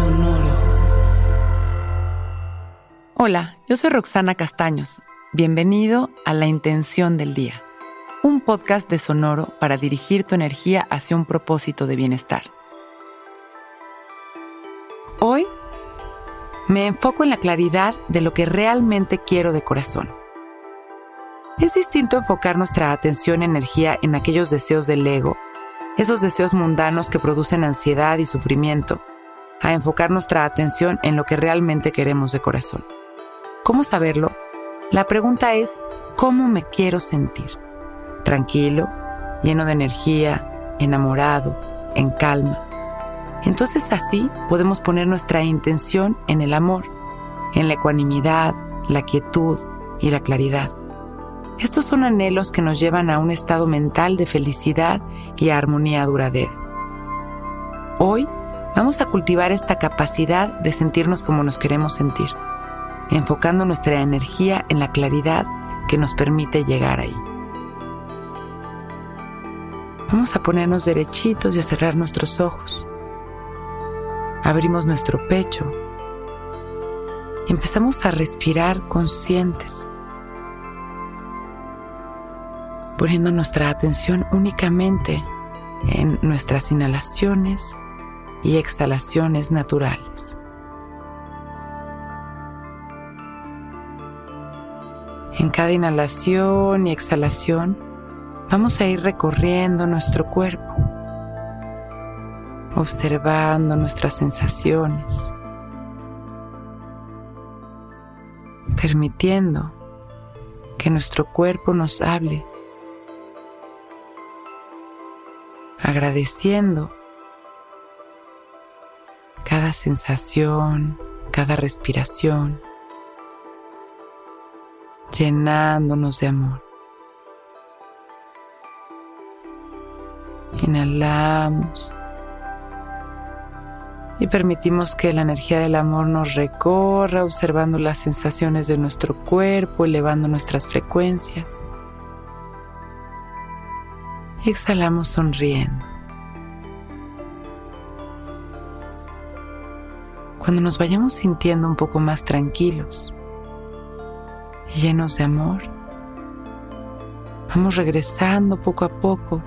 Sonoro. Hola, yo soy Roxana Castaños. Bienvenido a La Intención del Día, un podcast de Sonoro para dirigir tu energía hacia un propósito de bienestar. Hoy me enfoco en la claridad de lo que realmente quiero de corazón. Es distinto enfocar nuestra atención y energía en aquellos deseos del ego, esos deseos mundanos que producen ansiedad y sufrimiento, a enfocar nuestra atención en lo que realmente queremos de corazón. ¿Cómo saberlo? La pregunta es, ¿cómo me quiero sentir? Tranquilo, lleno de energía, enamorado, en calma. Entonces así podemos poner nuestra intención en el amor, en la ecuanimidad, la quietud y la claridad. Estos son anhelos que nos llevan a un estado mental de felicidad y armonía duradera. Hoy vamos a cultivar esta capacidad de sentirnos como nos queremos sentir, enfocando nuestra energía en la claridad que nos permite llegar ahí. Vamos a ponernos derechitos y a cerrar nuestros ojos. Abrimos nuestro pecho y empezamos a respirar conscientes, poniendo nuestra atención únicamente en nuestras inhalaciones y exhalaciones naturales. En cada inhalación y exhalación vamos a ir recorriendo nuestro cuerpo, observando nuestras sensaciones, permitiendo que nuestro cuerpo nos hable, agradeciendo cada sensación, cada respiración, llenándonos de amor. Inhalamos y permitimos que la energía del amor nos recorra observando las sensaciones de nuestro cuerpo, elevando nuestras frecuencias. Exhalamos sonriendo. Cuando nos vayamos sintiendo un poco más tranquilos y llenos de amor, vamos regresando poco a poco,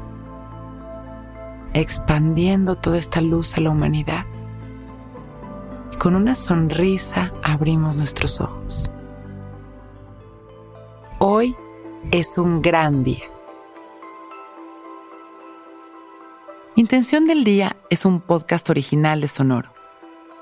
expandiendo toda esta luz a la humanidad. Y con una sonrisa abrimos nuestros ojos. Hoy es un gran día. Intención del Día es un podcast original de Sonoro.